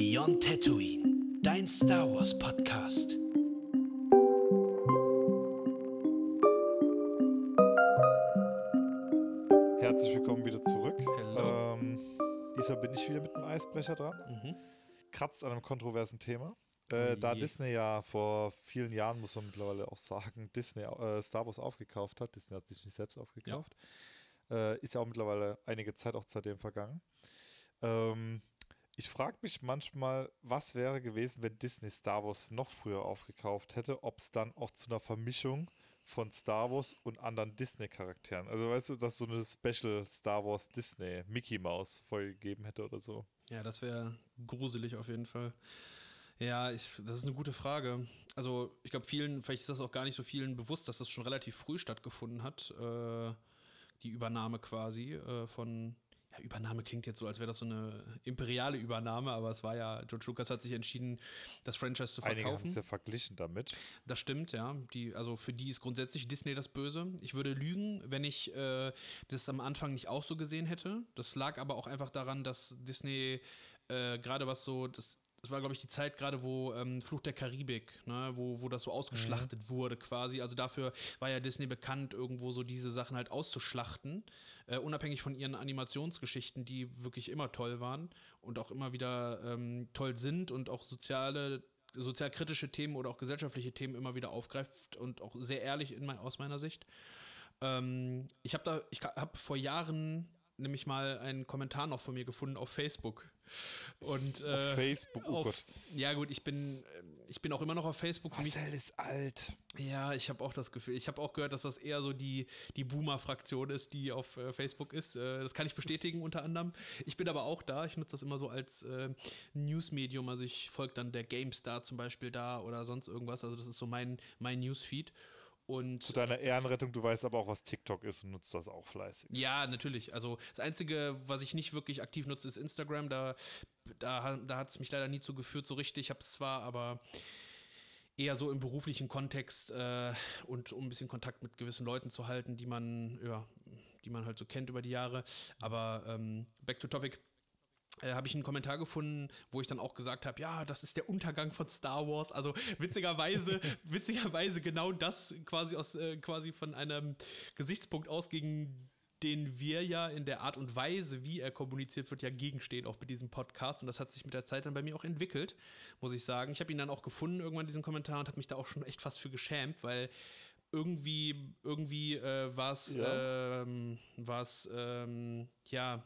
Beyond Tatooine, dein Star Wars Podcast. Herzlich willkommen wieder zurück. Hello. Ähm, diesmal bin ich wieder mit dem Eisbrecher dran. Mhm. Kratzt an einem kontroversen Thema. Äh, Oh da je. Disney ja vor vielen Jahren, muss man mittlerweile auch sagen, Disney äh, Star Wars aufgekauft hat. Disney hat sich nicht selbst aufgekauft. Äh, ist ja auch mittlerweile einige Zeit auch seitdem vergangen. Ähm, ich frage mich manchmal, was wäre gewesen, wenn Disney Star Wars noch früher aufgekauft hätte, ob es dann auch zu einer Vermischung von Star Wars und anderen Disney-Charakteren. Also weißt du, dass so eine Special Star Wars Disney Mickey Mouse Folge gegeben hätte oder so. Ja, das wäre gruselig auf jeden Fall. Ja, ich, das ist eine gute Frage. Also, ich glaube, vielen, vielleicht ist das auch gar nicht so vielen bewusst, dass das schon relativ früh stattgefunden hat. Äh, die Übernahme quasi äh, von. Ja, Übernahme klingt jetzt so, als wäre das so eine imperiale Übernahme, aber es war ja, George Lucas hat sich entschieden, das Franchise zu Einige haben verkaufen. es ja verglichen damit. Das stimmt, ja. Die, also für die ist grundsätzlich Disney das Böse. Ich würde lügen, wenn ich äh, das am Anfang nicht auch so gesehen hätte. Das lag aber auch einfach daran, dass Disney äh, gerade was so, das, das war, glaube ich, die Zeit gerade, wo ähm, Fluch der Karibik, ne, wo, wo das so ausgeschlachtet wurde quasi. Also dafür war ja Disney bekannt, irgendwo so diese Sachen halt auszuschlachten, äh, unabhängig von ihren Animationsgeschichten, die wirklich immer toll waren und auch immer wieder ähm, toll sind und auch soziale sozialkritische Themen oder auch gesellschaftliche Themen immer wieder aufgreift und auch sehr ehrlich in mein, aus meiner Sicht. Ähm, ich habe da, ich habe vor Jahren nämlich mal einen Kommentar noch von mir gefunden auf Facebook. Und, äh, Auf Facebook, oh auf- Gott. Ja gut, ich bin, äh, ich bin auch immer noch auf Facebook. Für mich, Marcel ist alt. ja, ich habe auch das Gefühl, ich habe auch gehört, dass das eher so die, die Boomer-Fraktion ist, die auf äh, Facebook ist. Äh, das kann ich bestätigen unter anderem. Ich bin aber auch da. Ich nutze das immer so als äh, Newsmedium. Also ich folge dann der GameStar zum Beispiel da oder sonst irgendwas. Also das ist so mein, mein Newsfeed. Und Zu deiner Ehrenrettung, du weißt aber auch, was TikTok ist und nutzt das auch fleißig. ja, natürlich. Also das Einzige, was ich nicht wirklich aktiv nutze, ist Instagram. Da, da, da hat es mich leider nie zu geführt, so richtig. Ich habe es zwar, aber eher so im beruflichen Kontext äh, und um ein bisschen Kontakt mit gewissen Leuten zu halten, die man, ja, die man halt so kennt über die Jahre. Aber ähm, back to topic. Äh, habe ich einen Kommentar gefunden, wo ich dann auch gesagt habe, ja, das ist der Untergang von Star Wars. Also witzigerweise, witzigerweise genau das quasi aus äh, quasi von einem Gesichtspunkt aus, gegen den wir ja in der Art und Weise, wie er kommuniziert wird, ja gegenstehen, auch mit diesem Podcast. Und das hat sich mit der Zeit dann bei mir auch entwickelt, muss ich sagen. Ich habe ihn dann auch gefunden, irgendwann diesen Kommentar, und habe mich da auch schon echt fast für geschämt, weil irgendwie, irgendwie äh, war es, Ja. ähm, ähm, ja,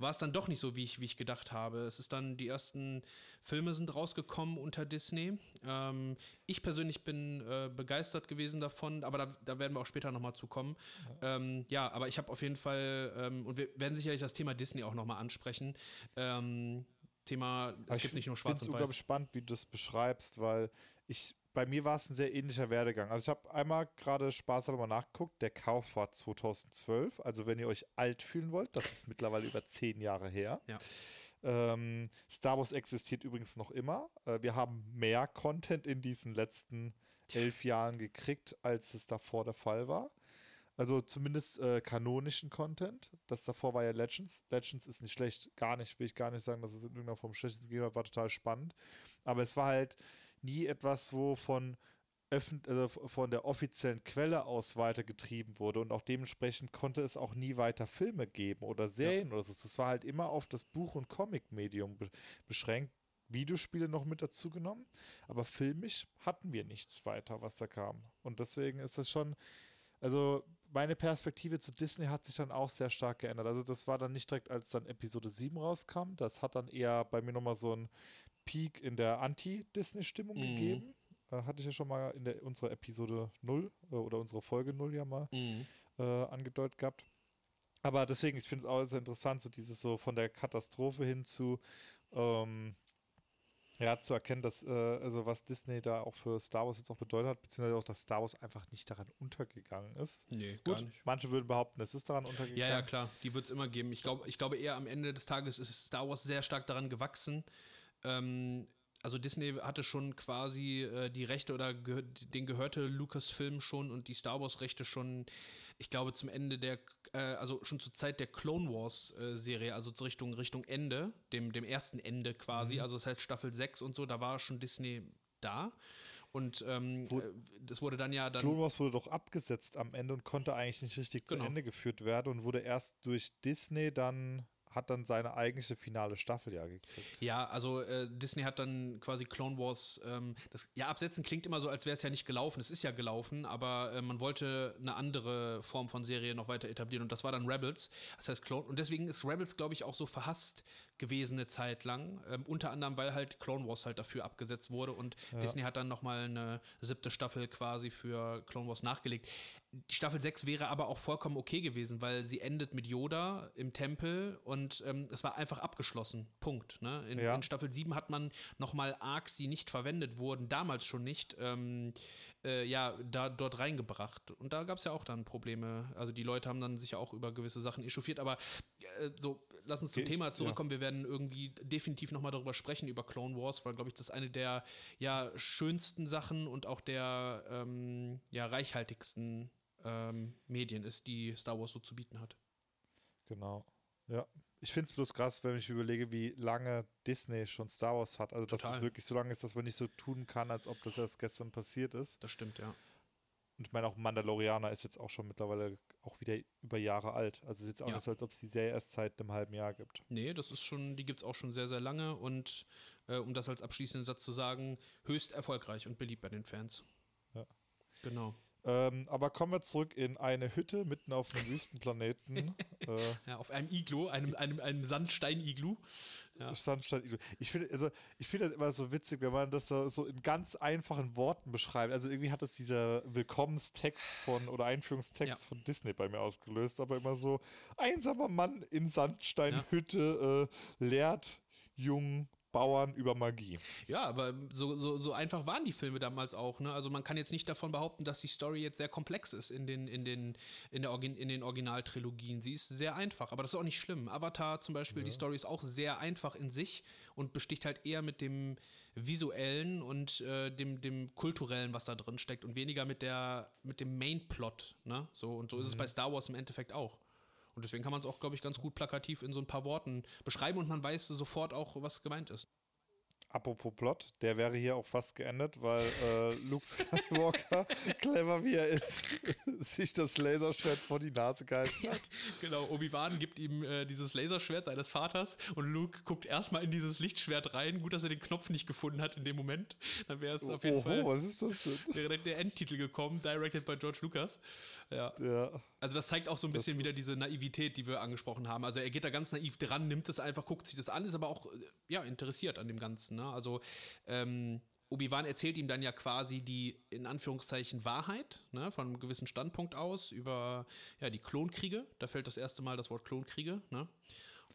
war es dann doch nicht so, wie ich, wie ich gedacht habe. Es ist dann, die ersten Filme sind rausgekommen unter Disney. Ähm, ich persönlich bin äh, begeistert gewesen davon, aber da, da werden wir auch später nochmal zu kommen. Ja, ähm, ja aber ich habe auf jeden Fall, ähm, und wir werden sicherlich das Thema Disney auch nochmal ansprechen. Ähm, Thema, es Aber ich gibt nicht nur schwarz es und weiß. spannend, wie du das beschreibst, weil ich bei mir war es ein sehr ähnlicher Werdegang. Also ich habe einmal gerade Spaß mal nachgeguckt, der Kauf war 2012. Also wenn ihr euch alt fühlen wollt, das ist mittlerweile über zehn Jahre her. Ja. Ähm, Star Wars existiert übrigens noch immer. Äh, wir haben mehr Content in diesen letzten elf Jahren gekriegt, als es davor der Fall war. Also zumindest äh, kanonischen Content. Das davor war ja Legends. Legends ist nicht schlecht, gar nicht, will ich gar nicht sagen, dass es in irgendeiner Form schlecht ist, war total spannend. Aber es war halt nie etwas, wo von, also von der offiziellen Quelle aus weitergetrieben wurde und auch dementsprechend konnte es auch nie weiter Filme geben oder Serien oder so. Das war halt immer auf das Buch- und Comic-Medium be beschränkt. Videospiele noch mit dazu genommen, aber filmisch hatten wir nichts weiter, was da kam. Und deswegen ist das schon, also meine Perspektive zu Disney hat sich dann auch sehr stark geändert. Also das war dann nicht direkt, als dann Episode 7 rauskam. Das hat dann eher bei mir nochmal so einen Peak in der Anti-Disney-Stimmung Mhm. gegeben. Äh, hatte ich ja schon mal in der, unserer Episode 0 äh, oder unserer Folge 0 ja mal Mhm. äh, angedeutet gehabt. Aber deswegen, ich finde es auch sehr interessant, so dieses so von der Katastrophe hin zu, ähm, ja, zu erkennen, dass, äh, also was Disney da auch für Star Wars jetzt auch bedeutet hat, beziehungsweise auch, dass Star Wars einfach nicht daran untergegangen ist. Nee, Gut, gar nicht. manche würden behaupten, es ist daran untergegangen. Ja, ja, klar, die wird es immer geben. Ich glaube, ich glaube eher am Ende des Tages ist Star Wars sehr stark daran gewachsen. Ähm, also Disney hatte schon quasi äh, die Rechte oder gehör, den gehörte Lucasfilm schon und die Star Wars Rechte schon, ich glaube zum Ende der, äh, also schon zur Zeit der Clone Wars äh, Serie, also zur Richtung Richtung Ende, dem dem ersten Ende quasi, Mhm. also das heißt Staffel 6 und so, da war schon Disney da und ähm, Wo- äh, das wurde dann ja dann Clone Wars wurde doch abgesetzt am Ende und konnte eigentlich nicht richtig Genau. zu Ende geführt werden und wurde erst durch Disney dann, hat dann seine eigentliche finale Staffel ja gekriegt. Ja, also äh, Disney hat dann quasi Clone Wars, ähm, das, ja, absetzen klingt immer so, als wäre es ja nicht gelaufen. Es ist ja gelaufen, aber äh, man wollte eine andere Form von Serie noch weiter etablieren und das war dann Rebels. Das heißt Clone, und deswegen ist Rebels, glaube ich, auch so verhasst gewesen eine Zeit lang. Ähm, unter anderem, weil halt Clone Wars halt dafür abgesetzt wurde und Disney hat dann nochmal eine siebte Staffel quasi für Clone Wars nachgelegt. Die Staffel 6 wäre aber auch vollkommen okay gewesen, weil sie endet mit Yoda im Tempel und ähm, es war einfach abgeschlossen. Punkt. Ne? In, Ja. in Staffel 7 hat man nochmal Arcs, die nicht verwendet wurden, damals schon nicht, ähm, äh, ja, da dort reingebracht. Und da gab es ja auch dann Probleme. Also die Leute haben dann sich ja auch über gewisse Sachen echauffiert, aber äh, so, lass uns zum Ich- Thema zurückkommen. Wir werden irgendwie definitiv nochmal darüber sprechen, über Clone Wars, weil, glaube ich, das ist eine der ja, schönsten Sachen und auch der ähm, ja, reichhaltigsten ähm, Medien ist, die Star Wars so zu bieten hat. Genau. Ja. Ich finde es bloß krass, wenn ich überlege, wie lange Disney schon Star Wars hat. Also, dass Total. es wirklich so lange ist, dass man nicht so tun kann, als ob das erst gestern passiert ist. Das stimmt, ja. Und ich meine, auch Mandalorianer ist jetzt auch schon mittlerweile auch wieder über Jahre alt. Also, es ist jetzt auch Ja. nicht so, als ob es die Serie erst seit einem halben Jahr gibt. Nee, das ist schon, die gibt es auch schon sehr, sehr lange und äh, um das als abschließenden Satz zu sagen, höchst erfolgreich und beliebt bei den Fans. Ja. Genau. Ähm, aber kommen wir zurück in eine Hütte mitten auf einem Wüstenplaneten. äh, Ja, auf einem Iglu, einem, einem, einem Sandstein-Iglu. Ja. Sandstein. Ich finde, also ich finde das immer so witzig, wenn man das so, so in ganz einfachen Worten beschreibt. Also irgendwie hat das dieser Willkommenstext von oder Einführungstext Ja. von Disney bei mir ausgelöst, aber immer so einsamer Mann in Sandsteinhütte äh, lehrt jungen Bauern über Magie. Ja, aber so, so, so einfach waren die Filme damals auch. Ne? Also man kann jetzt nicht davon behaupten, dass die Story jetzt sehr komplex ist in den, in den, in der Origin, in den Originaltrilogien. Sie ist sehr einfach, aber das ist auch nicht schlimm. Avatar zum Beispiel, die Story ist auch sehr einfach in sich und besticht halt eher mit dem visuellen und äh, dem, dem kulturellen, was da drin steckt und weniger mit der mit dem Main-Plot. Ne? So, und so ist es bei Star Wars im Endeffekt auch. Und deswegen kann man es auch, glaube ich, ganz gut plakativ in so ein paar Worten beschreiben und man weiß sofort auch, was gemeint ist. Apropos Plot, der wäre hier auch fast geendet, weil äh, Luke Skywalker, clever wie er ist, sich das Laserschwert vor die Nase gehalten hat. Genau, Obi-Wan gibt ihm äh, dieses Laserschwert seines Vaters und Luke guckt erstmal in dieses Lichtschwert rein. Gut, dass er den Knopf nicht gefunden hat in dem Moment. Dann wäre es auf jeden Oho, Fall was ist das denn? der Endtitel gekommen, directed by George Lucas. Ja. Ja. Also das zeigt auch so ein bisschen wieder diese Naivität, die wir angesprochen haben. Also er geht da ganz naiv dran, nimmt es einfach, guckt sich das an, ist aber auch äh, ja, interessiert an dem Ganzen. Ne? Also ähm, Obi-Wan erzählt ihm dann ja quasi die, in Anführungszeichen, Wahrheit, ne, von einem gewissen Standpunkt aus, über ja, die Klonkriege. Da fällt das erste Mal das Wort Klonkriege, ne?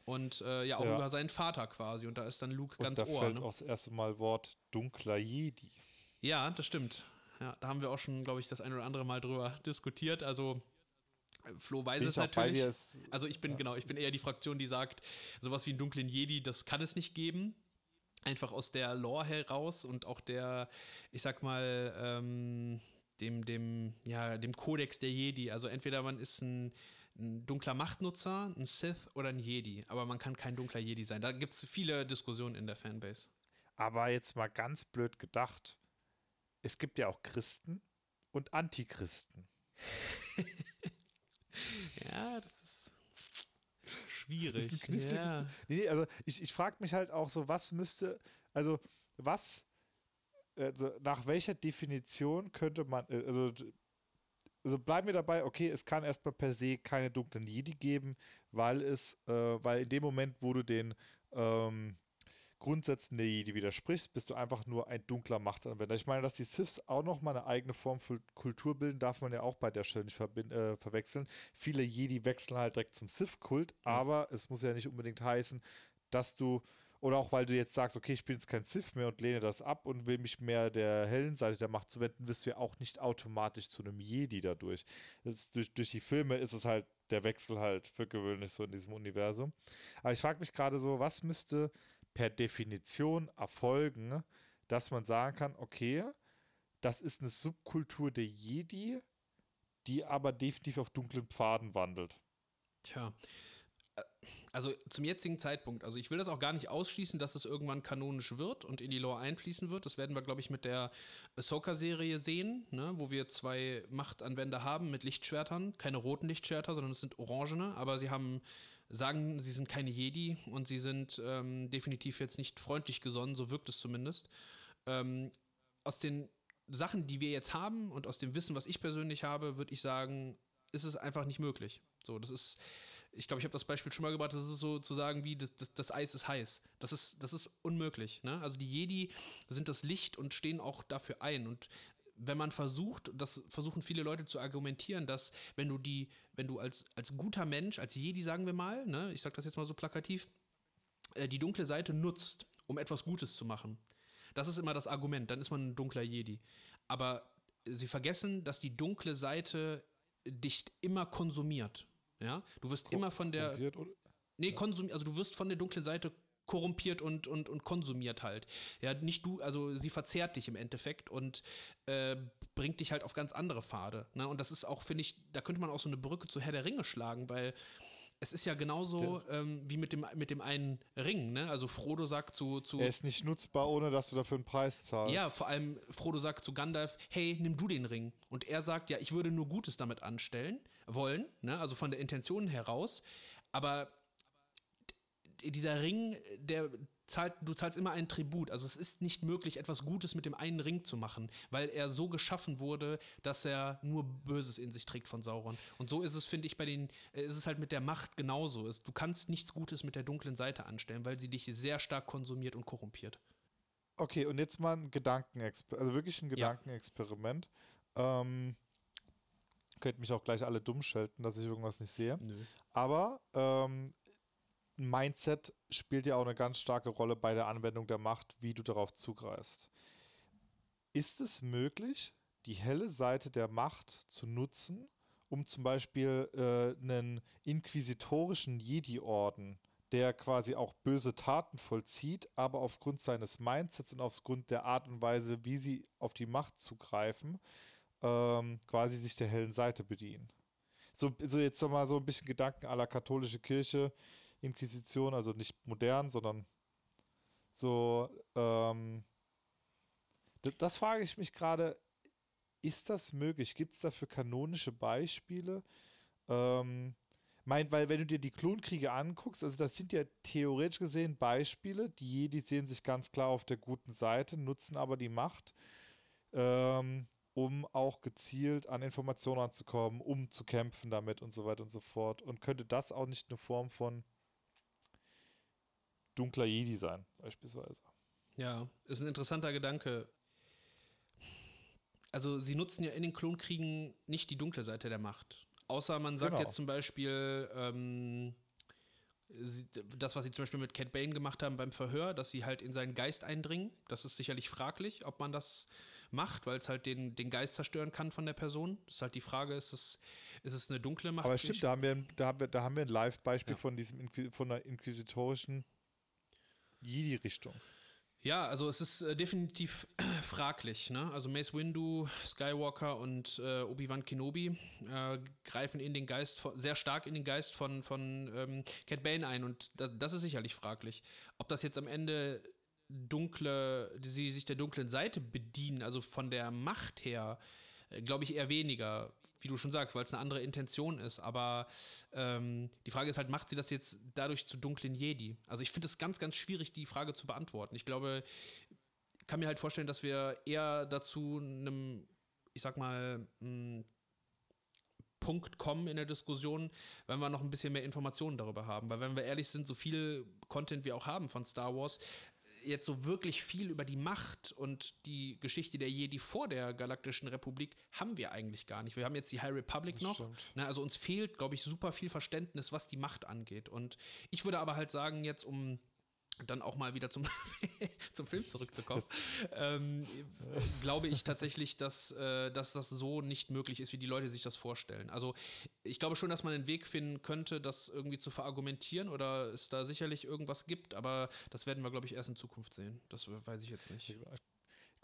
Und äh, ja, auch Ja. über seinen Vater quasi. Und da ist dann Luke Und ganz da ohr. fällt Ne? auch das erste Mal Wort dunkler Jedi. Ja, das stimmt. Ja, da haben wir auch schon, glaube ich, das ein oder andere Mal drüber diskutiert. Also Flo weiß Bin es natürlich. es- also ich bin genau, ich bin eher die Fraktion, die sagt, sowas wie einen dunklen Jedi, das kann es nicht geben. Einfach aus der Lore heraus und auch der, ich sag mal, ähm, dem, dem, ja, dem Kodex der Jedi. Also entweder man ist ein, ein dunkler Machtnutzer, ein Sith oder ein Jedi, aber man kann kein dunkler Jedi sein. Da gibt es viele Diskussionen in der Fanbase. Aber jetzt mal ganz blöd gedacht, es gibt ja auch Christen und Antichristen. Ja, das ist schwierig. Ist ein kniffliges- ja. Nee, nee, also ich, ich frage mich halt auch so, was müsste, also was, also nach welcher Definition könnte man, äh, also, also bleiben wir dabei, okay, es kann erstmal per se keine dunklen Jedi geben, weil es, äh, weil in dem Moment, wo du den ähm, Grundsätzen der Jedi widersprichst, bist du einfach nur ein dunkler Machtanwender. Ich meine, dass die Siths auch nochmal eine eigene Form von Kultur bilden, darf man ja auch bei der Stelle nicht äh, verwechseln. Viele Jedi wechseln halt direkt zum Sith-Kult, aber es muss ja nicht unbedingt heißen, dass du, oder auch weil du jetzt sagst, okay, ich bin jetzt kein Sith mehr und lehne das ab und will mich mehr der hellen Seite der Macht zuwenden, wirst du ja auch nicht automatisch zu einem Jedi dadurch. Ist, durch, durch die Filme ist es halt der Wechsel halt für gewöhnlich so in diesem Universum. Aber ich frage mich gerade so, was müsste per Definition erfolgen, dass man sagen kann, okay, das ist eine Subkultur der Jedi, die aber definitiv auf dunklen Pfaden wandelt. Tja. Äh, also zum jetzigen Zeitpunkt, also ich will das auch gar nicht ausschließen, dass es irgendwann kanonisch wird und in die Lore einfließen wird. Das werden wir, glaube ich, mit der Ahsoka-Serie sehen, ne, wo wir zwei Machtanwender haben mit Lichtschwertern. Keine roten Lichtschwerter, sondern es sind orangene, aber sie haben, sagen, sie sind keine Jedi und sie sind ähm, definitiv jetzt nicht freundlich gesonnen, so wirkt es zumindest. Ähm, aus den Sachen, die wir jetzt haben und aus dem Wissen, was ich persönlich habe, würde ich sagen, ist es einfach nicht möglich. So, das ist, ich glaube, ich habe das Beispiel schon mal gebracht, das ist so zu sagen wie, das, das, das Eis ist heiß. Das ist, das ist unmöglich. Ne? Also die Jedi sind das Licht und stehen auch dafür ein. Und wenn man versucht, das versuchen viele Leute zu argumentieren, dass wenn du die, wenn du als, als guter Mensch, als Jedi, sagen wir mal, ne, ich sage das jetzt mal so plakativ, äh, die dunkle Seite nutzt, um etwas Gutes zu machen, das ist immer das Argument, dann ist man ein dunkler Jedi. Aber sie vergessen, dass die dunkle Seite dich immer konsumiert. Ja, du wirst Ko immer von der. Nee, konsum, also du wirst von der dunklen Seite korrumpiert und, und, und konsumiert halt. Ja, nicht du, also sie verzehrt dich im Endeffekt und äh, bringt dich halt auf ganz andere Pfade. Ne? Und das ist auch, finde ich, da könnte man auch so eine Brücke zu Herr der Ringe schlagen, weil es ist ja genauso ja. Ähm, wie mit dem, mit dem einen Ring, ne? Also Frodo sagt zu, zu. Er ist nicht nutzbar, ohne dass du dafür einen Preis zahlst. Ja, vor allem Frodo sagt zu Gandalf, hey, nimm du den Ring. Und er sagt, ja, ich würde nur Gutes damit anstellen, wollen, ne? Also von der Intention heraus. Aber dieser Ring, der zahlt, du zahlst immer einen Tribut. Also es ist nicht möglich, etwas Gutes mit dem einen Ring zu machen, weil er so geschaffen wurde, dass er nur Böses in sich trägt von Sauron. Und so ist es, finde ich, bei den, äh, ist es halt mit der Macht genauso. Du kannst nichts Gutes mit der dunklen Seite anstellen, weil sie dich sehr stark konsumiert und korrumpiert. Okay, und jetzt mal ein Gedankenexperiment, also wirklich ein Gedankenexperiment. Ja. Ähm, könnt mich auch gleich alle dumm schelten, dass ich irgendwas nicht sehe. Nö. Aber ähm, Mindset spielt ja auch eine ganz starke Rolle bei der Anwendung der Macht, wie du darauf zugreifst. Ist es möglich, die helle Seite der Macht zu nutzen, um zum Beispiel äh, einen inquisitorischen Jedi-Orden, der quasi auch böse Taten vollzieht, aber aufgrund seines Mindsets und aufgrund der Art und Weise, wie sie auf die Macht zugreifen, ähm, quasi sich der hellen Seite bedienen. So, so jetzt nochmal so ein bisschen Gedanken aller katholische Kirche Inquisition, also nicht modern, sondern so, ähm, das frage ich mich gerade, ist das möglich? Gibt es dafür kanonische Beispiele? Ähm, mein, weil wenn du dir die Klonkriege anguckst, also das sind ja theoretisch gesehen Beispiele, die Jedi sehen sich ganz klar auf der guten Seite, nutzen aber die Macht, ähm, um auch gezielt an Informationen ranzukommen, um zu kämpfen damit und so weiter und so fort. Und könnte das auch nicht eine Form von dunkler Jedi sein, beispielsweise. Ja, ist ein interessanter Gedanke. Also, sie nutzen ja in den Klonkriegen nicht die dunkle Seite der Macht. Außer man sagt genau. jetzt zum Beispiel, ähm, das, was sie zum Beispiel mit Cat Bane gemacht haben beim Verhör, dass sie halt in seinen Geist eindringen. Das ist sicherlich fraglich, ob man das macht, weil es halt den, den Geist zerstören kann von der Person. Das ist halt die Frage, ist es, ist es eine dunkle Macht? Aber stimmt, da haben wir, da haben wir, da haben wir ein Live-Beispiel ja. von diesem von einer inquisitorischen Jedi-Richtung. Ja, also es ist äh, definitiv fraglich. Ne? Also Mace Windu, Skywalker und äh, Obi-Wan Kenobi äh, greifen in den Geist von, sehr stark in den Geist von, von ähm, Cat Bane ein und da, das ist sicherlich fraglich. Ob das jetzt am Ende dunkle, sie sich der dunklen Seite bedienen, also von der Macht her, äh, glaube ich eher weniger wie du schon sagst, weil es eine andere Intention ist. Aber ähm, die Frage ist halt, macht sie das jetzt dadurch zu dunklen Jedi? Also ich finde es ganz, ganz schwierig, die Frage zu beantworten. Ich glaube, kann mir halt vorstellen, dass wir eher dazu einem, ich sag mal, hm, Punkt kommen in der Diskussion, wenn wir noch ein bisschen mehr Informationen darüber haben. Weil wenn wir ehrlich sind, so viel Content wir auch haben von Star Wars, jetzt so wirklich viel über die Macht und die Geschichte der Jedi vor der Galaktischen Republik haben wir eigentlich gar nicht. Wir haben jetzt die High Republic das noch. Ne, also uns fehlt, glaube ich, super viel Verständnis, was die Macht angeht. Und ich würde aber halt sagen, jetzt um dann auch mal wieder zum, zum Film zurückzukommen, ähm, glaube ich tatsächlich, dass, äh, dass das so nicht möglich ist, wie die Leute sich das vorstellen. Also ich glaube schon, dass man einen Weg finden könnte, das irgendwie zu verargumentieren oder es da sicherlich irgendwas gibt, aber das werden wir, glaube ich, erst in Zukunft sehen. Das weiß ich jetzt nicht.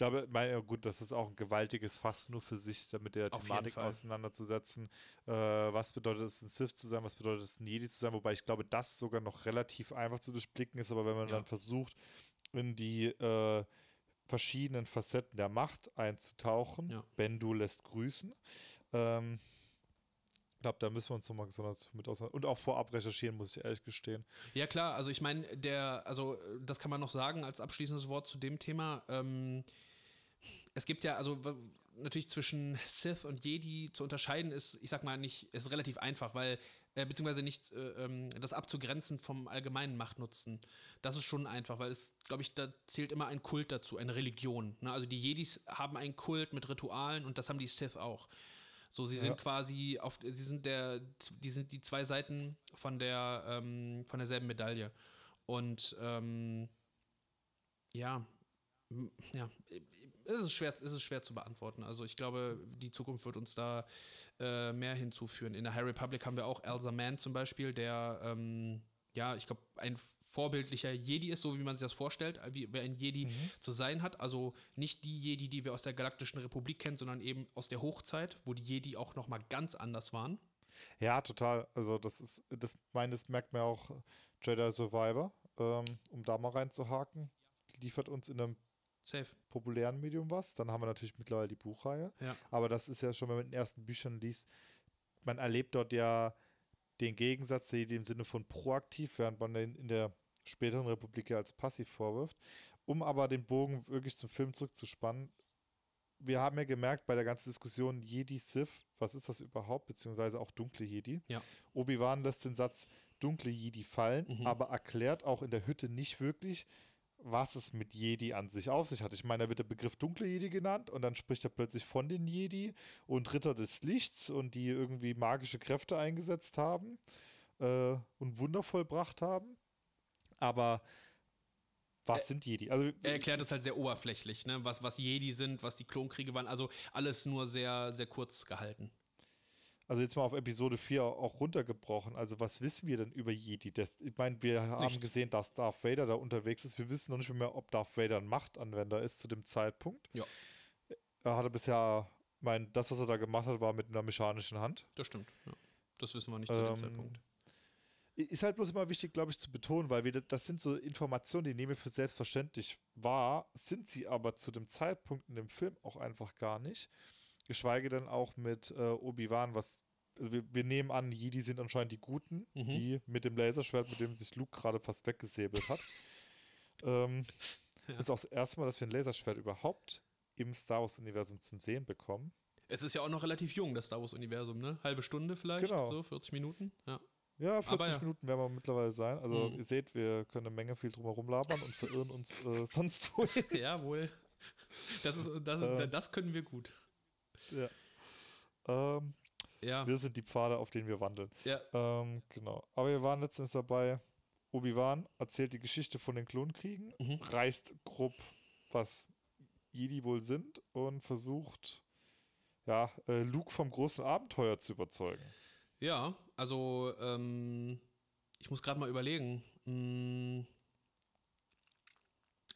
Ich glaube, mein, gut, das ist auch ein gewaltiges Fass nur für sich, damit der Auf Thematik auseinanderzusetzen. Äh, was bedeutet es, ein Sith zu sein, was bedeutet es, ein Jedi zu sein? Wobei ich glaube, das sogar noch relativ einfach zu durchblicken ist, aber wenn man Ja. dann versucht, in die äh, verschiedenen Facetten der Macht einzutauchen, Ja. Bendu lässt grüßen. Ähm, ich glaube, da müssen wir uns nochmal gesondert mit auseinander. Und auch vorab recherchieren, muss ich ehrlich gestehen. Ja, klar, also ich meine, der, also das kann man noch sagen als abschließendes Wort zu dem Thema. Ähm, es gibt ja, also natürlich zwischen Sith und Jedi zu unterscheiden ist, ich sag mal nicht, ist relativ einfach, weil, äh, beziehungsweise nicht äh, ähm, das abzugrenzen vom allgemeinen Machtnutzen. Das ist schon einfach, weil es, glaube ich, da zählt immer ein Kult dazu, eine Religion. Ne? Also die Jedis haben einen Kult mit Ritualen und das haben die Sith auch. So, sie Ja. sind quasi auf, sie sind der, die sind die zwei Seiten von der, ähm, von derselben Medaille. Und ähm, ja, ja, es ist schwer, es ist schwer zu beantworten. Also ich glaube, die Zukunft wird uns da äh, mehr hinzuführen. In der High Republic haben wir auch Elsa Mann zum Beispiel, der ähm, ja, ich glaube, ein vorbildlicher Jedi ist, so wie man sich das vorstellt, wie wer ein Jedi zu sein hat. Also nicht die Jedi, die wir aus der Galaktischen Republik kennen, sondern eben aus der Hochzeit, wo die Jedi auch noch mal ganz anders waren. Ja, total. Also das ist, das meines merkt man auch Jedi Survivor, ähm, um da mal reinzuhaken. Liefert uns in einem Safe. populären Medium was. Dann haben wir natürlich mittlerweile die Buchreihe. Ja. Aber das ist ja schon, wenn man den ersten Büchern liest, man erlebt dort ja den Gegensatz der im Sinne von proaktiv, während man in der späteren Republik ja als passiv vorwirft. Um aber den Bogen wirklich zum Film zurückzuspannen, wir haben ja gemerkt bei der ganzen Diskussion Jedi Sith, was ist das überhaupt, beziehungsweise auch dunkle Jedi. Ja. Obi-Wan lässt den Satz dunkle Jedi fallen, Mhm. aber erklärt auch in der Hütte nicht wirklich, was es mit Jedi an sich auf sich hat. Ich meine, da wird der Begriff dunkle Jedi genannt und dann spricht er plötzlich von den Jedi und Ritter des Lichts und die irgendwie magische Kräfte eingesetzt haben äh, und Wunder vollbracht haben. Aber was sind Jedi? Also, Er erklärt es halt sehr oberflächlich, ne? was, was Jedi sind, was die Klonkriege waren. Also alles nur sehr, sehr kurz gehalten. Also jetzt mal auf Episode 4 auch runtergebrochen. Also was wissen wir denn über Jedi? Das, ich meine, wir haben Nichts. gesehen, dass Darth Vader da unterwegs ist. Wir wissen noch nicht mehr, ob Darth Vader ein Machtanwender ist zu dem Zeitpunkt. Ja. Er hatte bisher, mein, das, was er da gemacht hat, war mit einer mechanischen Hand. Das stimmt. Ja. Das wissen wir nicht zu dem Ähm, Zeitpunkt. Ist halt bloß immer wichtig, glaube ich, zu betonen, weil wir, das sind so Informationen, die nehmen wir für selbstverständlich wahr, sind sie aber zu dem Zeitpunkt in dem Film auch einfach gar nicht. Geschweige denn auch mit äh, Obi-Wan, was, also wir, wir nehmen an, Jedi sind anscheinend die Guten, Mhm. die mit dem Laserschwert, mit dem sich Luke gerade fast weggesäbelt hat. ähm, Ja. Ist auch das erste Mal, dass wir ein Laserschwert überhaupt im Star Wars-Universum zum Sehen bekommen. Es ist ja auch noch relativ jung, das Star Wars-Universum, ne? Halbe Stunde vielleicht, Genau. so 40 Minuten. Ja. Ja, 40 Aber ja. Minuten werden wir mittlerweile sein. Also Mhm. ihr seht, wir können eine Menge viel drumherum labern und verirren uns äh, sonst wohin. Jawohl. Das, ist, das, Äh. ist, das können wir gut. Ja. Ähm, Ja. wir sind die Pfade, auf denen wir wandeln. ja. Ähm, genau. Aber wir waren letztens dabei. Obi-Wan erzählt die Geschichte von den Klonkriegen, Mhm. reißt grob, was Jedi wohl sind und versucht, ja, äh, Luke vom großen Abenteuer zu überzeugen. Ja, also ähm, ich muss gerade mal überlegen. Hm,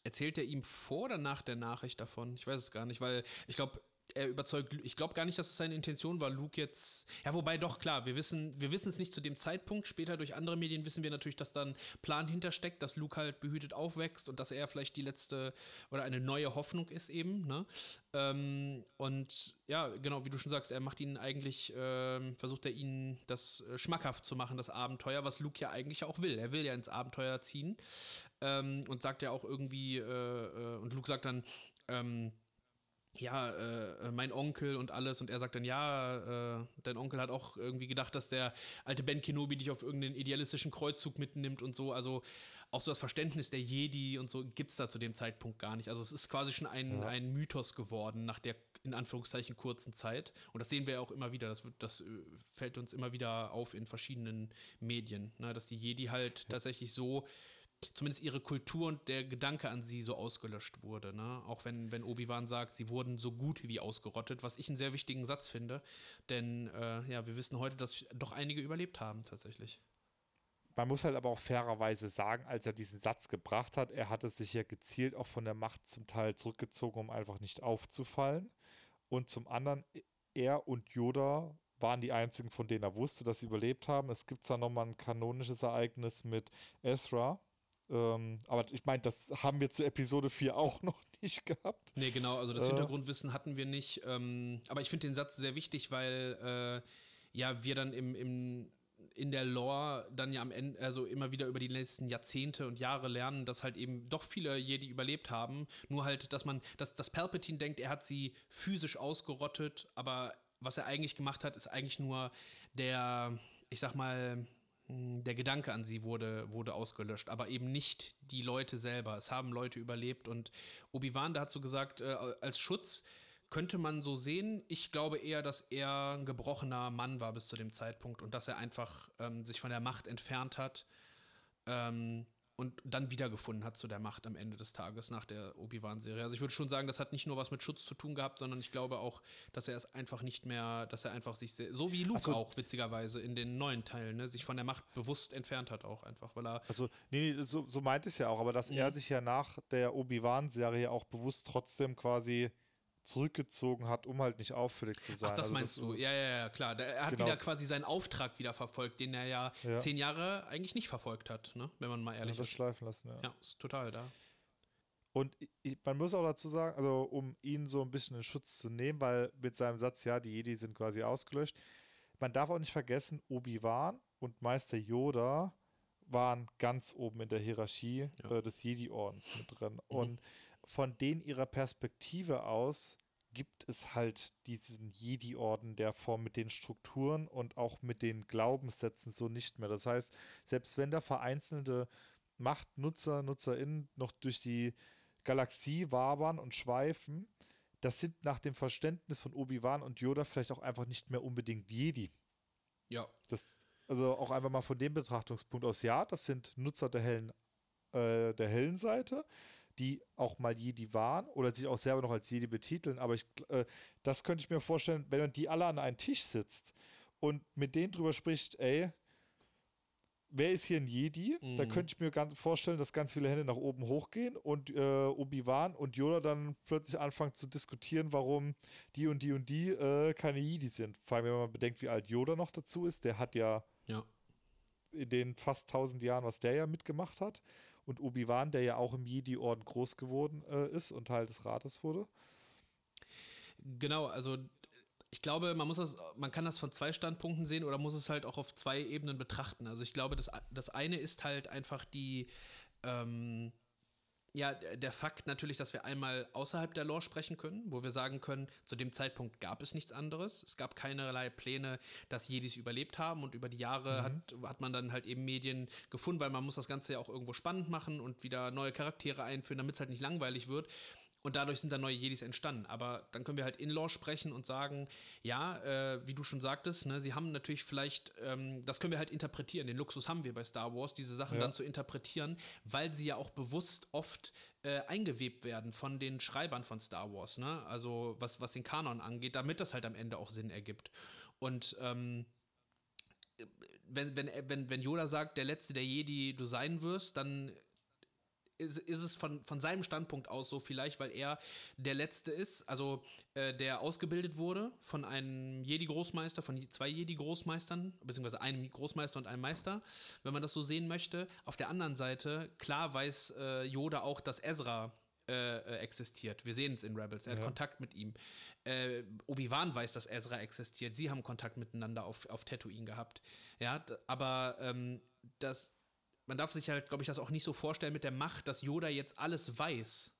erzählt er ihm vor oder nach der Nachricht davon? Ich weiß es gar nicht, weil ich glaube, er überzeugt, ich glaube gar nicht, dass es seine Intention war, Luke jetzt, ja, wobei doch, klar, wir wissen, wir es nicht zu dem Zeitpunkt, später durch andere Medien wissen wir natürlich, dass da ein Plan hintersteckt, dass Luke halt behütet aufwächst und dass er vielleicht die letzte oder eine neue Hoffnung ist eben, ne? Ähm, und ja, genau, wie du schon sagst, er macht ihn eigentlich, ähm, versucht er ihn das äh, schmackhaft zu machen, das Abenteuer, was Luke ja eigentlich auch will. Er will ja ins Abenteuer ziehen ähm, und sagt ja auch irgendwie, äh, äh, und Luke sagt dann, ähm, ja, äh, mein Onkel und alles. Und er sagt dann, ja, äh, dein Onkel hat auch irgendwie gedacht, dass der alte Ben Kenobi dich auf irgendeinen idealistischen Kreuzzug mitnimmt und so. Also auch so das Verständnis der Jedi und so gibt es da zu dem Zeitpunkt gar nicht. Also es ist quasi schon ein, Ja. ein Mythos geworden nach der in Anführungszeichen kurzen Zeit. Und das sehen wir ja auch immer wieder. Das, wird, das äh, fällt uns immer wieder auf in verschiedenen Medien, ne? dass die Jedi halt tatsächlich so zumindest ihre Kultur und der Gedanke an sie so ausgelöscht wurde. Ne? Auch wenn, wenn Obi-Wan sagt, sie wurden so gut wie ausgerottet, was ich einen sehr wichtigen Satz finde. Denn äh, ja, wir wissen heute, dass doch einige überlebt haben tatsächlich. Man muss halt aber auch fairerweise sagen, als er diesen Satz gebracht hat, er hatte sich ja gezielt auch von der Macht zum Teil zurückgezogen, um einfach nicht aufzufallen. Und zum anderen, er und Yoda waren die einzigen, von denen er wusste, dass sie überlebt haben. Es gibt zwar nochmal ein kanonisches Ereignis mit Ezra, ähm, aber ich meine, das haben wir zu Episode 4 auch noch nicht gehabt. Nee, genau, also das äh, Hintergrundwissen hatten wir nicht. Ähm, aber ich finde den Satz sehr wichtig, weil äh, ja, wir dann im, im in der Lore dann ja am Ende, also immer wieder über die letzten Jahrzehnte und Jahre lernen, dass halt eben doch viele Jedi überlebt haben. Nur halt, dass man, dass, dass Palpatine denkt, er hat sie physisch ausgerottet, aber was er eigentlich gemacht hat, ist eigentlich nur der, ich sag mal, der Gedanke an sie wurde, wurde ausgelöscht, aber eben nicht die Leute selber. Es haben Leute überlebt und Obi-Wan, da hat so gesagt, äh, als Schutz könnte man so sehen. Ich glaube eher, dass er ein gebrochener Mann war bis zu dem Zeitpunkt und dass er einfach ähm, sich von der Macht entfernt hat. Ähm, und dann wiedergefunden hat zu der Macht am Ende des Tages nach der Obi-Wan-Serie. Also ich würde schon sagen, das hat nicht nur was mit Schutz zu tun gehabt, sondern ich glaube auch, dass er es einfach nicht mehr, dass er einfach sich sehr, so wie Luke so. auch witzigerweise in den neuen Teilen, ne, sich von der Macht bewusst entfernt hat auch einfach, weil er. Also nee, nee so, so meint es ja auch, aber dass mhm. er sich ja nach der Obi-Wan-Serie auch bewusst trotzdem quasi zurückgezogen hat, um halt nicht auffällig zu sein. Ach, das also meinst das du? Ja, ja, ja, klar. Er hat genau. wieder quasi seinen Auftrag wieder verfolgt, den er ja, ja, zehn Jahre eigentlich nicht verfolgt hat, ne? wenn man mal ehrlich ja, ist. schleifen lassen, ja. Ja, ist total da. Und ich, man muss auch dazu sagen, also um ihn so ein bisschen in Schutz zu nehmen, weil mit seinem Satz, ja, die Jedi sind quasi ausgelöscht, man darf auch nicht vergessen, Obi-Wan und Meister Yoda waren ganz oben in der Hierarchie ja. äh, des Jedi-Ordens mit drin. Mhm. Und von denen ihrer Perspektive aus gibt es halt diesen Jedi-Orden der Form mit den Strukturen und auch mit den Glaubenssätzen so nicht mehr. Das heißt, selbst wenn da vereinzelte Machtnutzer, NutzerInnen noch durch die Galaxie wabern und schweifen, das sind nach dem Verständnis von Obi-Wan und Yoda vielleicht auch einfach nicht mehr unbedingt Jedi. Ja. Das, also auch einfach mal von dem Betrachtungspunkt aus, ja, das sind Nutzer der hellen, äh, der hellen Seite, die auch mal Jedi waren oder sich auch selber noch als Jedi betiteln. Aber ich, äh, das könnte ich mir vorstellen, wenn man die alle an einen Tisch sitzt und mit denen drüber spricht, ey, wer ist hier ein Jedi? Mhm. Da könnte ich mir ganz vorstellen, dass ganz viele Hände nach oben hochgehen und äh, Obi-Wan und Yoda dann plötzlich anfangen zu diskutieren, warum die und die und die äh, keine Jedi sind. Vor allem, wenn man bedenkt, wie alt Yoda noch dazu ist. Der hat ja, ja. in den fast tausend Jahren, was der ja mitgemacht hat und Obi-Wan, der ja auch im Jedi-Orden groß geworden äh, ist und Teil des Rates wurde. Genau, also ich glaube, man muss das, man kann das von zwei Standpunkten sehen oder muss es halt auch auf zwei Ebenen betrachten. Also ich glaube, das, das eine ist halt einfach die, ähm, ja, der Fakt natürlich, dass wir einmal außerhalb der Lore sprechen können, wo wir sagen können, zu dem Zeitpunkt gab es nichts anderes. Es gab keinerlei Pläne, dass Jedis überlebt haben und über die Jahre mhm. hat, hat man dann halt eben Medien gefunden, weil man muss das Ganze ja auch irgendwo spannend machen und wieder neue Charaktere einführen, damit es halt nicht langweilig wird. Und dadurch sind dann neue Jedis entstanden. Aber dann können wir halt in-law sprechen und sagen, ja, äh, wie du schon sagtest, ne, sie haben natürlich vielleicht, ähm, das können wir halt interpretieren. Den Luxus haben wir bei Star Wars, diese Sachen ja. dann zu interpretieren, weil sie ja auch bewusst oft äh, eingewebt werden von den Schreibern von Star Wars. Ne? Also was, was den Kanon angeht, damit das halt am Ende auch Sinn ergibt. Und ähm, wenn, wenn, wenn, wenn Yoda sagt, der letzte der Jedi du sein wirst, dann ist, ist es von, von seinem Standpunkt aus so vielleicht, weil er der Letzte ist, also äh, der ausgebildet wurde von einem Jedi-Großmeister, von zwei Jedi-Großmeistern, beziehungsweise einem Großmeister und einem Meister, wenn man das so sehen möchte. Auf der anderen Seite, klar weiß äh, Yoda auch, dass Ezra äh, äh existiert. Wir sehen es in Rebels. Er ja. hat Kontakt mit ihm. Äh, Obi-Wan weiß, dass Ezra existiert. Sie haben Kontakt miteinander auf, auf Tatooine gehabt. Ja, aber ähm, das man darf sich halt, glaube ich, das auch nicht so vorstellen mit der Macht, dass Yoda jetzt alles weiß,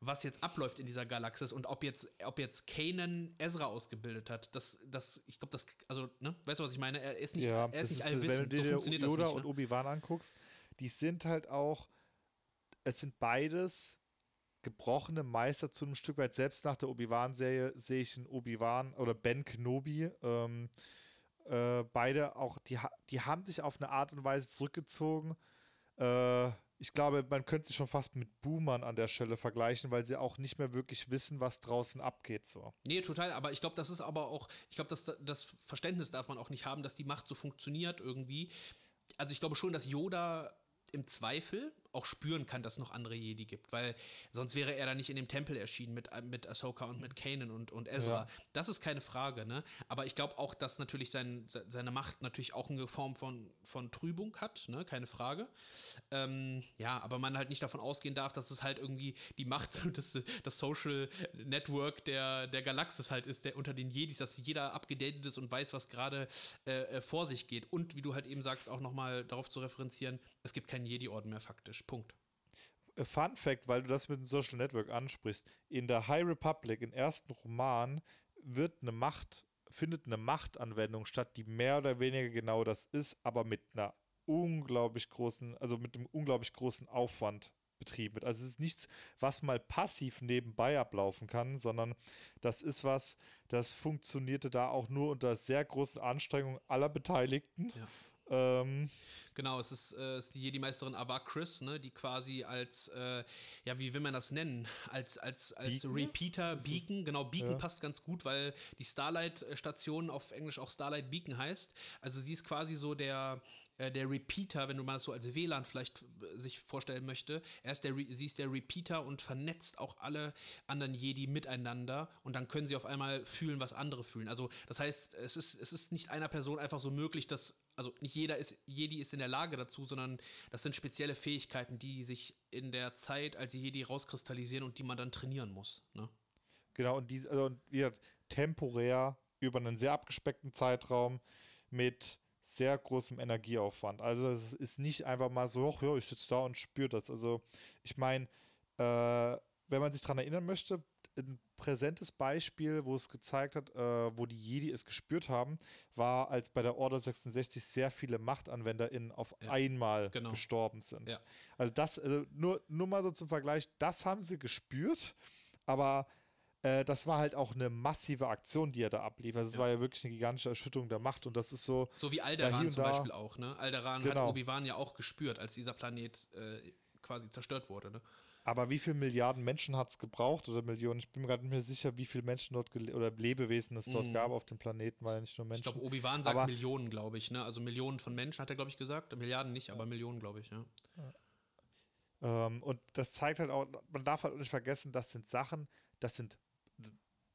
was jetzt abläuft in dieser Galaxis und ob jetzt, ob jetzt Kanan Ezra ausgebildet hat. Das, das, ich glaube, das, also, ne, weißt du, was ich meine? Er ist nicht, ja, er ist nicht ist, allwissend. Wenn du dir so funktioniert Yoda das nicht, ne? und Obi-Wan anguckst, die sind halt auch, es sind beides gebrochene Meister zu einem Stück weit. Selbst nach der Obi-Wan-Serie sehe ich einen Obi-Wan oder Ben Kenobi, ähm, äh, beide auch, die, die haben sich auf eine Art und Weise zurückgezogen, äh, ich glaube, man könnte sie schon fast mit Boomern an der Stelle vergleichen, weil sie auch nicht mehr wirklich wissen, was draußen abgeht. So. Nee, total, aber ich glaube, das ist aber auch, ich glaube, das, das Verständnis darf man auch nicht haben, dass die Macht so funktioniert irgendwie. Also ich glaube schon, dass Yoda im Zweifel auch spüren kann, dass es noch andere Jedi gibt, weil sonst wäre er da nicht in dem Tempel erschienen mit, mit Ahsoka und mit Kanan und, und Ezra. Ja. Das ist keine Frage, ne? Aber ich glaube auch, dass natürlich sein, seine Macht natürlich auch eine Form von, von Trübung hat, ne? Keine Frage. Ähm, ja, aber man halt nicht davon ausgehen darf, dass es halt irgendwie die Macht das, das Social Network der, der Galaxis halt ist, der unter den Jedis, dass jeder abgedatet ist und weiß, was gerade äh, äh vor sich geht. Und wie du halt eben sagst, auch nochmal darauf zu referenzieren, es gibt keinen Jedi-Orden mehr faktisch. Punkt. Äh, Fun Fact, weil du das mit dem Social Network ansprichst. In der High Republic, im ersten Roman, wird eine Macht, findet eine Machtanwendung statt, die mehr oder weniger genau das ist, aber mit einer unglaublich großen, also mit einem unglaublich großen Aufwand betrieben wird. Also es ist nichts, was mal passiv nebenbei ablaufen kann, sondern das ist was, das funktionierte da auch nur unter sehr großen Anstrengungen aller Beteiligten. Ja. Ähm, genau, es ist, äh, ist die Jedi-Meisterin Ava Chris, ne, die quasi als, äh, ja, wie will man das nennen? Als, als, als Beacon? Repeater, Beacon, genau, Beacon ja. passt ganz gut, weil die Starlight-Station auf Englisch auch Starlight Beacon heißt. Also sie ist quasi so der, äh, der Repeater, wenn du mal so als WLAN vielleicht äh, sich vorstellen möchte. Er ist der, sie ist der Repeater und vernetzt auch alle anderen Jedi miteinander und dann können sie auf einmal fühlen, was andere fühlen. Also das heißt, es ist, es ist nicht einer Person einfach so möglich, dass also nicht jeder ist, Jedi ist in der Lage dazu, sondern das sind spezielle Fähigkeiten, die sich in der Zeit als Jedi rauskristallisieren und die man dann trainieren muss. Ne? Genau, und die, also wie gesagt, temporär über einen sehr abgespeckten Zeitraum mit sehr großem Energieaufwand. Also es ist nicht einfach mal so, ach ja, ich sitze da und spüre das. Also ich meine, äh, wenn man sich daran erinnern möchte, ein präsentes Beispiel, wo es gezeigt hat, äh, wo die Jedi es gespürt haben, war, als bei der Order 66 sehr viele MachtanwenderInnen auf ja, einmal genau. gestorben sind. Ja. Also das, also nur, nur mal so zum Vergleich, das haben sie gespürt, aber äh, das war halt auch eine massive Aktion, die er da ablief. Also es ja. war ja wirklich eine gigantische Erschütterung der Macht und das ist so. So wie Alderan zum Beispiel auch, ne? Alderan genau. hat Obi-Wan ja auch gespürt, als dieser Planet äh, quasi zerstört wurde, ne? Aber wie viele Milliarden Menschen hat es gebraucht oder Millionen? Ich bin mir gerade nicht mehr sicher, wie viele Menschen dort oder Lebewesen es dort mm. gab auf dem Planeten, weil ja nicht nur Menschen. Ich glaube, Obi-Wan sagt aber Millionen, glaube ich. Ne? Also Millionen von Menschen hat er, glaube ich, gesagt. Milliarden nicht, aber Millionen, glaube ich, ja. ja. Ähm, und das zeigt halt auch, man darf halt nicht vergessen, das sind Sachen, das sind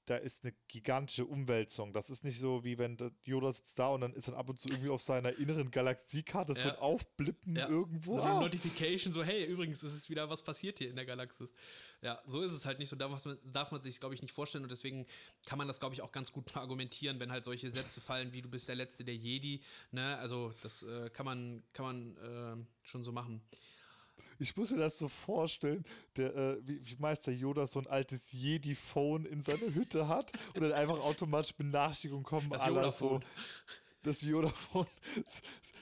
da ist eine gigantische Umwälzung. Das ist nicht so, wie wenn Yoda sitzt da und dann ist dann ab und zu irgendwie auf seiner inneren Galaxiekarte, das ja. wird aufblippen ja. irgendwo. So eine Notification, so, hey, übrigens ist es wieder was passiert hier in der Galaxis. Ja, so ist es halt nicht. So darf man, darf man sich, glaube ich, nicht vorstellen und deswegen kann man das, glaube ich, auch ganz gut argumentieren, wenn halt solche Sätze fallen, wie du bist der Letzte der Jedi. Ne? Also, das äh, kann man, kann man äh, schon so machen ich muss mir das so vorstellen, der, äh, wie, wie, Meister Yoda so ein altes Jedi-Phone in seiner Hütte hat und dann einfach automatisch Benachrichtigungen kommen. Das aller so. Das Yoda-Phone.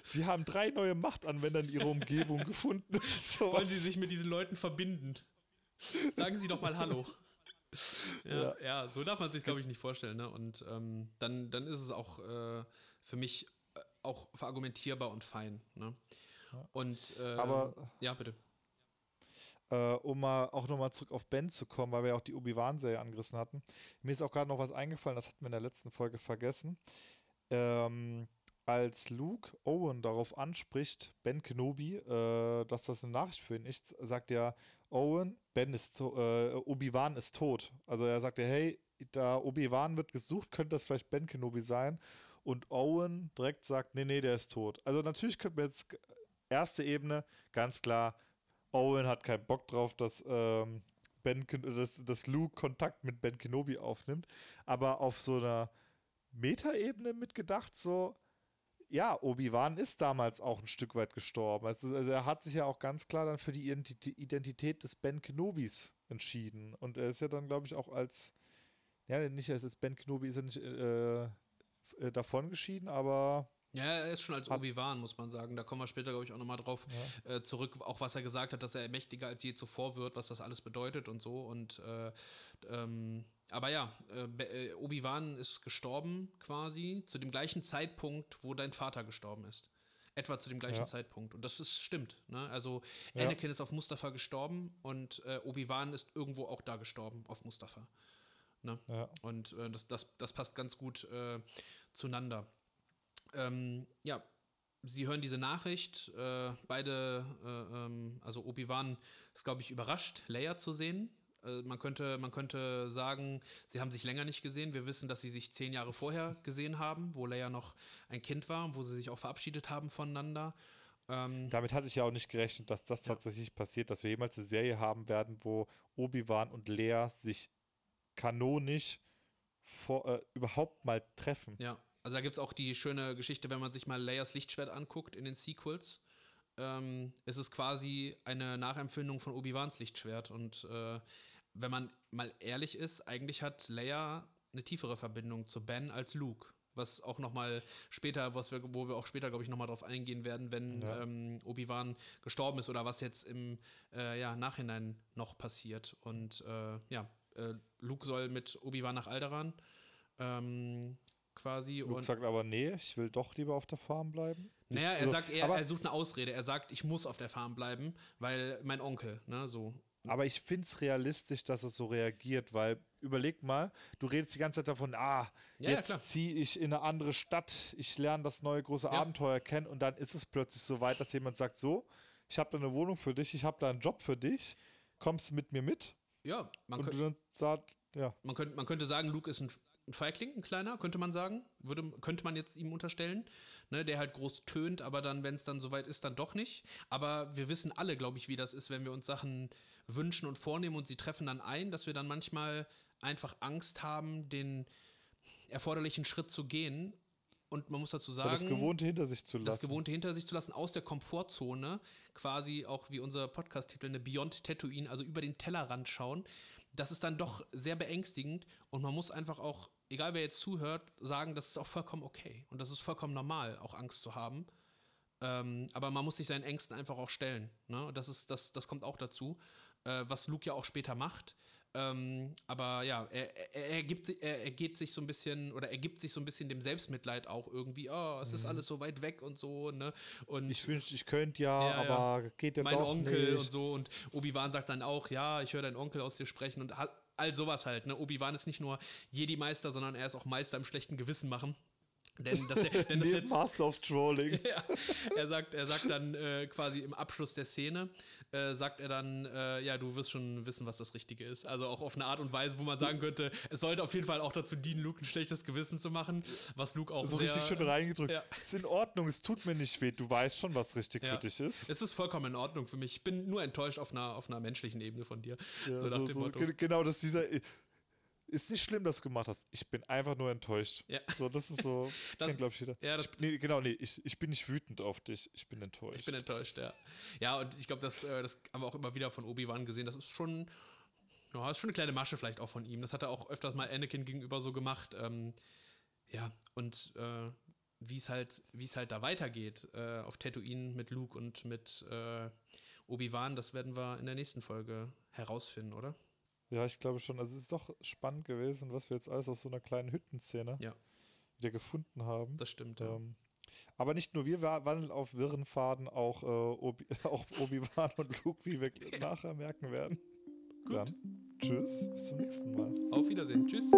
Sie haben drei neue Machtanwender in ihrer Umgebung gefunden. Wollen Sie sich mit diesen Leuten verbinden? Sagen Sie doch mal Hallo. Ja, ja. ja so darf man sich, glaube ich, nicht vorstellen. Ne? Und ähm, dann, dann ist es auch äh, für mich äh, auch verargumentierbar und fein. Ne? Und äh, aber ja, bitte. Äh, um mal auch nochmal zurück auf Ben zu kommen, weil wir ja auch die Obi-Wan-Serie angerissen hatten. Mir ist auch gerade noch was eingefallen, das hatten wir in der letzten Folge vergessen. Ähm, als Luke Owen darauf anspricht, Ben Kenobi, äh, dass das eine Nachricht für ihn ist, sagt er, Owen, Ben ist äh, Obi-Wan ist tot. Also er sagt ja, hey, da Obi-Wan wird gesucht, könnte das vielleicht Ben Kenobi sein. Und Owen direkt sagt, nee, nee, der ist tot. Also natürlich könnte man jetzt erste Ebene, ganz klar, Owen hat keinen Bock drauf, dass, ähm, ben, dass, dass Luke Kontakt mit Ben Kenobi aufnimmt. Aber auf so einer Metaebene mitgedacht, so, ja, Obi-Wan ist damals auch ein Stück weit gestorben. Also, also, er hat sich ja auch ganz klar dann für die Identität des Ben Kenobis entschieden. Und er ist ja dann, glaube ich, auch als, ja, nicht als Ben Kenobi ist er nicht äh, äh, davon geschieden, aber ja, er ist schon als Obi-Wan, muss man sagen. Da kommen wir später, glaube ich, auch nochmal drauf ja. äh, zurück. Auch was er gesagt hat, dass er mächtiger als je zuvor wird, was das alles bedeutet und so. Und äh, ähm, aber ja, äh, äh, Obi-Wan ist gestorben quasi zu dem gleichen Zeitpunkt, wo dein Vater gestorben ist. Etwa zu dem gleichen Ja. Zeitpunkt. Und das ist, stimmt. Ne? Also Ja. Anakin ist auf Mustafa gestorben und äh, Obi-Wan ist irgendwo auch da gestorben, auf Mustafa. Ne? Ja. Und äh, das, das, das passt ganz gut zueinander. Ähm, ja, sie hören diese Nachricht. Äh, beide, äh, ähm, also Obi-Wan ist, glaube ich, überrascht, Leia zu sehen. Äh, man, könnte, man könnte sagen, sie haben sich länger nicht gesehen. Wir wissen, dass sie sich zehn Jahre vorher gesehen haben, wo Leia noch ein Kind war und wo sie sich auch verabschiedet haben voneinander. Ähm, Damit hatte ich ja auch nicht gerechnet, dass das Ja. tatsächlich passiert, dass wir jemals eine Serie haben werden, wo Obi-Wan und Lea sich kanonisch vor, äh, überhaupt mal treffen. Ja, also da gibt es auch die schöne Geschichte, wenn man sich mal Leias Lichtschwert anguckt in den Sequels. Ähm, es ist quasi eine Nachempfindung von Obi-Wans Lichtschwert. Und äh, wenn man mal ehrlich ist, eigentlich hat Leia eine tiefere Verbindung zu Ben als Luke. Was auch nochmal später, was wir, wo wir auch später, glaube ich, nochmal drauf eingehen werden, wenn Ja. ähm, Obi-Wan gestorben ist oder was jetzt im äh, ja, Nachhinein noch passiert. Und äh, ja, äh, Luke soll mit Obi-Wan nach Alderaan ähm, quasi. Luke und sagt aber, nee, ich will doch lieber auf der Farm bleiben. naja, er also, sagt, er, er sucht eine Ausrede. Er sagt, ich muss auf der Farm bleiben, weil mein Onkel, ne, so. aber ich finde es realistisch, dass es so reagiert, weil überleg mal, du redest die ganze Zeit davon, ah, Ja, ja, jetzt klar. ziehe ich in eine andere Stadt, ich lerne das neue große Ja. Abenteuer kennen und dann ist es plötzlich so weit, dass jemand sagt, so, ich habe da eine Wohnung für dich, ich habe da einen Job für dich, kommst du mit mir mit? Ja, man, und könnt, du dann sagst, ja, man, könnte, man könnte sagen, Luke ist ein, ein Feigling, ein kleiner, könnte man sagen. Würde, könnte man jetzt ihm unterstellen. Ne, der halt groß tönt, aber dann, wenn es dann soweit ist, dann doch nicht. Aber wir wissen alle, glaube ich, wie das ist, wenn wir uns Sachen wünschen und vornehmen und sie treffen dann ein, dass wir dann manchmal einfach Angst haben, den erforderlichen Schritt zu gehen. Und man muss dazu sagen. das Gewohnte hinter sich zu lassen. das Gewohnte hinter sich zu lassen, aus der Komfortzone, quasi auch wie unser Podcast-Titel, eine Beyond Tatooine, also über den Tellerrand schauen, das ist dann doch sehr beängstigend und man muss einfach auch, egal wer jetzt zuhört, sagen, das ist auch vollkommen okay und das ist vollkommen normal, auch Angst zu haben. Ähm, aber man muss sich seinen Ängsten einfach auch stellen. Ne? Das, ist, das, das kommt auch dazu, äh, was Luke ja auch später macht. Ähm, aber ja, er, er, er, gibt, er, er geht sich so ein bisschen oder er gibt sich so ein bisschen dem Selbstmitleid auch irgendwie, oh, es ist alles so weit weg und so, ne? Und Mhm. Ich wünschte, ich könnte ja, Ja, ja. aber geht ja mein doch Onkel nicht. und so und Obi-Wan sagt dann auch, ja, ich höre deinen Onkel aus dir sprechen und ha- all sowas halt, ne? Obi-Wan ist nicht nur Jedi-Meister, sondern er ist auch Meister im schlechten Gewissen machen. Denn das, denn das letzte, Master of Trolling. ja, er sagt, er sagt dann äh, quasi im Abschluss der Szene, äh, sagt er dann, äh, ja, du wirst schon wissen, was das Richtige ist. Also auch auf eine Art und Weise, wo man sagen könnte, es sollte auf jeden Fall auch dazu dienen, Luke ein schlechtes Gewissen zu machen, was Luke auch so sehr, richtig schön reingedrückt. ja. Ist in Ordnung, es tut mir nicht weh. Du weißt schon, was richtig Ja. für dich ist. Es ist vollkommen in Ordnung für mich. Ich bin nur enttäuscht auf einer, auf einer menschlichen Ebene von dir. Ja, so nach so, dem so, genau, dass dieser. Ist nicht schlimm, dass du gemacht hast. Ich bin einfach nur enttäuscht. Ja. So, das ist so. Das- glaube ich, jeder. ja, das- ich, nee, genau, nee, ich, ich bin nicht wütend auf dich. Ich bin enttäuscht. Ich bin enttäuscht, ja. Ja, und ich glaube, das, äh, das haben wir auch immer wieder von Obi-Wan gesehen. Das ist schon, ja, ist schon eine kleine Masche vielleicht auch von ihm. Das hat er auch öfters mal Anakin gegenüber so gemacht. Ähm, ja, und äh, wie es halt, wie es halt da weitergeht äh, auf Tatooine mit Luke und mit äh, Obi-Wan, das werden wir in der nächsten Folge herausfinden, oder? Ja, ich glaube schon. Also, es ist doch spannend gewesen, was wir jetzt alles aus so einer kleinen Hüttenszene Ja. wieder gefunden haben. Das stimmt, ja. Ähm, aber nicht nur wir wa- wandeln auf wirren Faden, auch, äh, Obi, auch Obi-Wan und Luke, wie wir nachher merken werden. Gut. Dann, tschüss, bis zum nächsten Mal. Auf Wiedersehen. Tschüss.